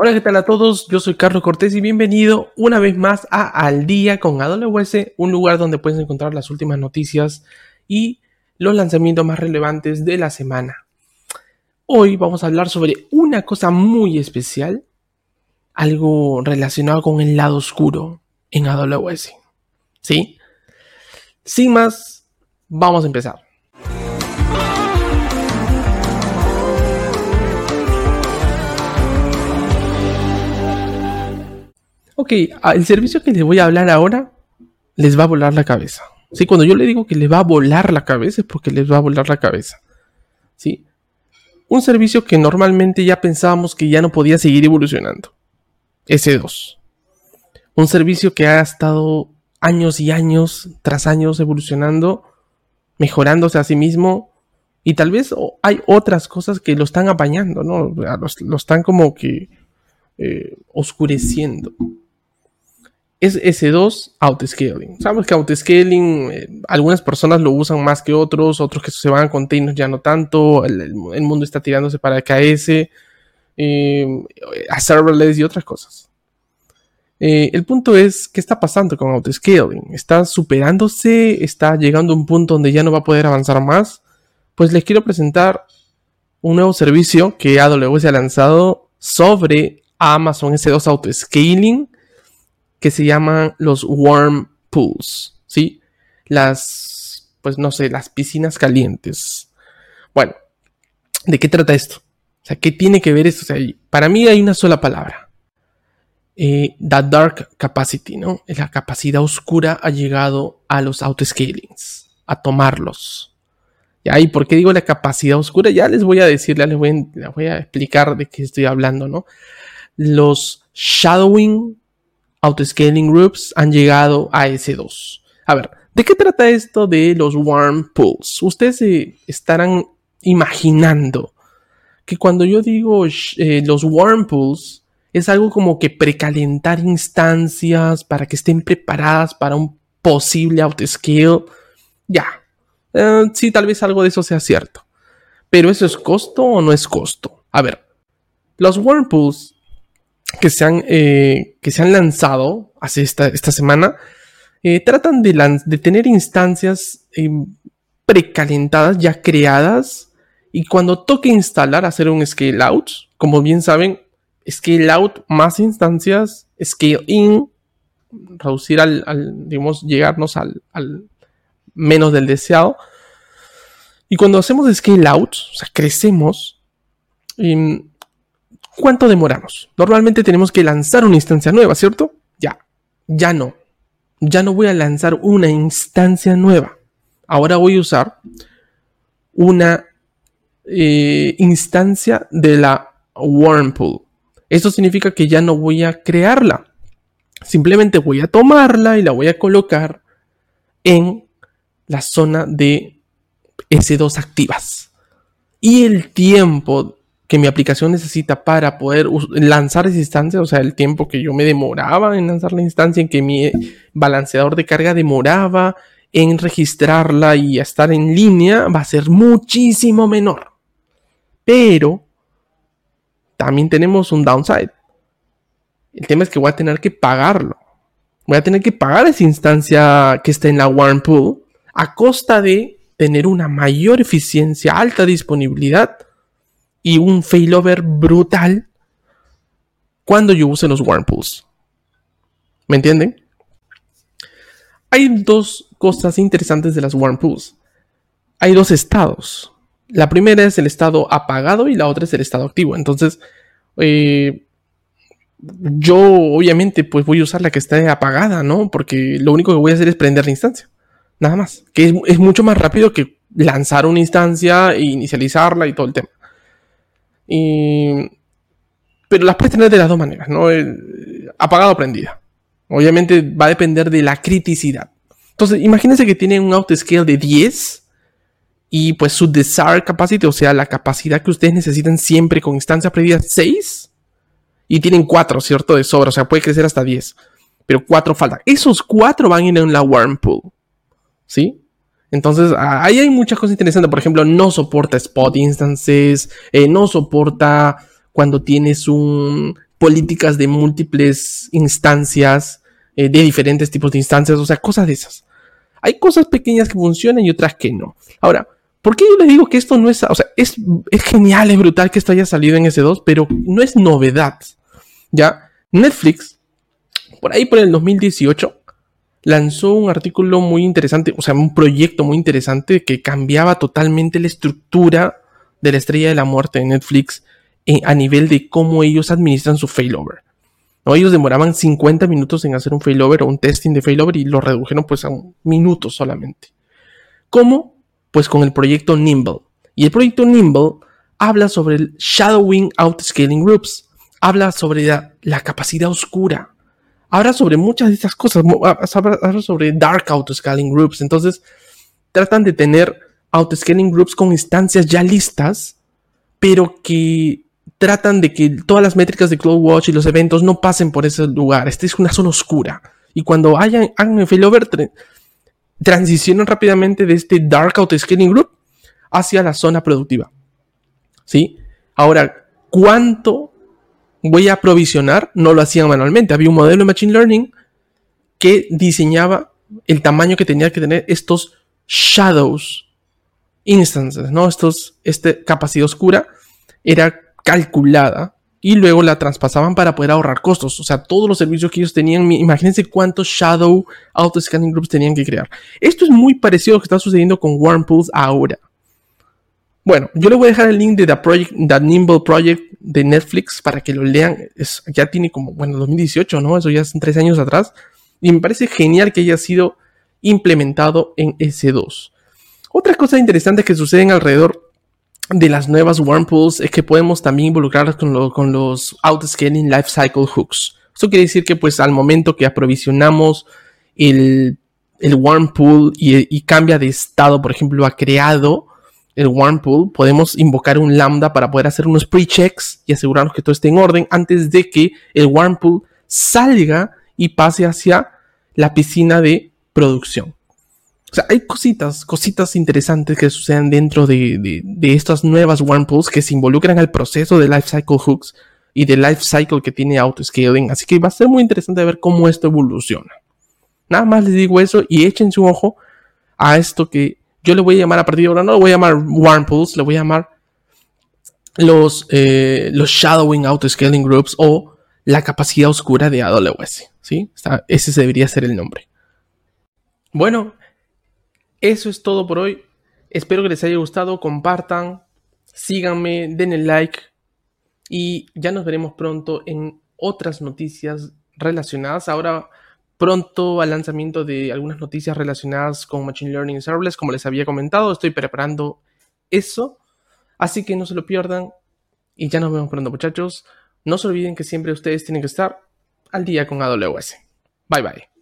Hola, ¿qué tal a todos? Yo soy Carlos Cortés y bienvenido una vez más a Al Día con AWS, un lugar donde puedes encontrar las últimas noticias y los lanzamientos más relevantes de la semana. Hoy vamos a hablar sobre una cosa muy especial, algo relacionado con el lado oscuro en AWS. ¿Sí? Sin más, vamos a empezar. Ok, ah, el servicio que les voy a hablar ahora les va a volar la cabeza. Sí, cuando yo le digo que les va a volar la cabeza es porque les va a volar la cabeza. Sí. Un servicio que normalmente ya pensábamos que ya no podía seguir evolucionando. S2. Un servicio que ha estado años y años tras años evolucionando, mejorándose a sí mismo. Y tal vez hay otras cosas que lo están apañando, ¿no? Lo, están como que eh, oscureciendo es S2 autoscaling. Sabemos que autoscaling, eh, algunas personas lo usan más que otros, otros que se van a containers ya no tanto, el, mundo está tirándose para KS, eh, a serverless y otras cosas. Eh, el punto es, ¿qué está pasando con autoscaling? ¿Está superándose? ¿Está llegando a un punto donde ya no va a poder avanzar más? Pues les quiero presentar un nuevo servicio que AWS ha lanzado sobre Amazon S2 Autoscaling que se llaman los warm pools, ¿sí? Las, pues no sé, las piscinas calientes. Bueno, ¿de qué trata esto? O sea, ¿qué tiene que ver esto? O sea, para mí hay una sola palabra. Eh, the dark capacity, ¿no? La capacidad oscura ha llegado a los autoscalings, a tomarlos. ¿Y por qué digo la capacidad oscura? Ya les voy a decir, les voy les voy a explicar de qué estoy hablando, ¿no? Los shadowing autoscaling groups han llegado a S2. A ver, ¿de qué trata esto de los warm pools? Ustedes se estarán imaginando que cuando yo digo eh, los warm pools es algo como que precalentar instancias para que estén preparadas para un posible autoscale. Ya, eh, sí, tal vez algo de eso sea cierto. Pero ¿eso es costo o no es costo? A ver, los warm pools que se han, eh, que se han lanzado hace esta, semana eh, tratan de, tener instancias eh, precalentadas, ya creadas, y cuando toque instalar, hacer un scale out, como bien saben, scale out más instancias, scale in, reducir al, digamos, llegarnos al, menos del deseado. Y cuando hacemos scale out, o sea, crecemos, em, ¿Cuánto demoramos? Normalmente tenemos que lanzar una instancia nueva, ¿cierto? Ya, ya no. Ya no voy a lanzar una instancia nueva. Ahora voy a usar una eh, instancia de la Wormpool. Esto significa que ya no voy a crearla. Simplemente voy a tomarla y la voy a colocar en la zona de S2 activas. Y el tiempo que mi aplicación necesita para poder lanzar esa instancia, o sea, el tiempo que yo me demoraba en lanzar la instancia, en que mi balanceador de carga demoraba en registrarla y estar en línea, va a ser muchísimo menor. Pero también tenemos un downside. El tema es que voy a tener que pagarlo. Voy a tener que pagar esa instancia que está en la warm pool a costa de tener una mayor eficiencia, alta disponibilidad y un failover brutal cuando yo use los pools. ¿Me entienden? Hay dos cosas interesantes de las pools. Hay dos estados. La primera es el estado apagado y la otra es el estado activo. Entonces, eh, yo obviamente pues voy a usar la que esté apagada, ¿no? Porque lo único que voy a hacer es prender la instancia. Nada más. Que es, es mucho más rápido que lanzar una instancia e inicializarla y todo el tema pero las puedes tener de las dos maneras, ¿no? apagado o prendida. Obviamente va a depender de la criticidad. Entonces, imagínense que tienen un autoscale de 10 y pues su desired capacity, o sea, la capacidad que ustedes necesitan siempre con instancias prendidas 6 y tienen 4, ¿cierto? De sobra, o sea, puede crecer hasta 10, pero 4 faltan. Esos 4 van a ir en la warm pool, ¿sí? Entonces, ahí hay muchas cosas interesantes. Por ejemplo, no soporta spot instances, eh, no soporta cuando tienes un políticas de múltiples instancias, eh, de diferentes tipos de instancias, o sea, cosas de esas. Hay cosas pequeñas que funcionan y otras que no. Ahora, ¿por qué yo les digo que esto no es, o sea, es, es genial, es brutal que esto haya salido en S2, pero no es novedad? Ya, Netflix, por ahí por el 2018, lanzó un artículo muy interesante, o sea, un proyecto muy interesante que cambiaba totalmente la estructura de la estrella de la muerte de Netflix eh, a nivel de cómo ellos administran su failover. ¿no? Ellos demoraban 50 minutos en hacer un failover o un testing de failover y lo redujeron pues a un minuto solamente. ¿Cómo? Pues con el proyecto Nimble. Y el proyecto Nimble habla sobre el shadowing outscaling groups, habla sobre la, capacidad oscura, habla sobre muchas de estas cosas, habla sobre dark autoscaling groups. Entonces, tratan de tener autoscaling groups con instancias ya listas, pero que tratan de que todas las métricas de CloudWatch y los eventos no pasen por ese lugar. Esta es una zona oscura. Y cuando hayan, hagan failover, transicionan rápidamente de este Dark Autoscaling Group hacia la zona productiva. ¿Sí? Ahora, ¿cuánto voy a provisionar? No lo hacían manualmente. Había un modelo de Machine Learning que diseñaba el tamaño que tenía que tener estos shadows instances, ¿no? Estos, esta capacidad oscura era calculada y luego la traspasaban para poder ahorrar costos. O sea, todos los servicios que ellos tenían, imagínense cuántos Shadow Auto Scanning Groups tenían que crear. Esto es muy parecido a lo que está sucediendo con Warmpools ahora. Bueno, yo les voy a dejar el link de The, Project, Nimble Project de Netflix para que lo lean. Es, ya tiene como, bueno, 2018, ¿no? Eso ya son tres años atrás. Y me parece genial que haya sido implementado en S2. Otra cosa interesante que suceden alrededor de las nuevas wormpools es que podemos también involucrarlas con, con los Autoscaling Lifecycle Hooks. Eso quiere decir que pues al momento que aprovisionamos el, el wormpool y, y, cambia de estado, por ejemplo, ha creado el wormpool, podemos invocar un lambda para poder hacer unos pre-checks y asegurarnos que todo esté en orden antes de que el wormpool salga y pase hacia la piscina de producción. O sea, hay cositas, cositas interesantes que suceden dentro de, estas nuevas wormpools que se involucran al proceso de lifecycle hooks y de lifecycle que tiene autoscaling. Así que va a ser muy interesante ver cómo esto evoluciona. Nada más les digo eso y echen su ojo a esto que yo le voy a llamar a partir de ahora, no lo voy a llamar wormpools, le voy a llamar los, eh, los shadowing autoscaling groups o la capacidad oscura de AWS. ¿sí? ese debería ser el nombre. Bueno, eso es todo por hoy. Espero que les haya gustado. Compartan, síganme, denle like. Y ya nos veremos pronto en otras noticias relacionadas. Ahora pronto al lanzamiento de algunas noticias relacionadas con Machine Learning Serverless, como les había comentado. Estoy preparando eso. Así que no se lo pierdan. Y ya nos vemos pronto, muchachos. No se olviden que siempre ustedes tienen que estar al día con AWS. Bye bye.